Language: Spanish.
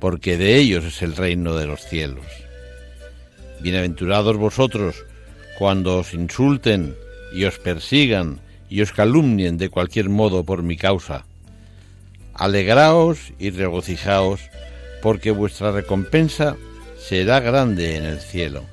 porque de ellos es el reino de los cielos. Bienaventurados vosotros cuando os insulten y os persigan y os calumnien de cualquier modo por mi causa. Alegraos y regocijaos, porque vuestra recompensa será grande en el cielo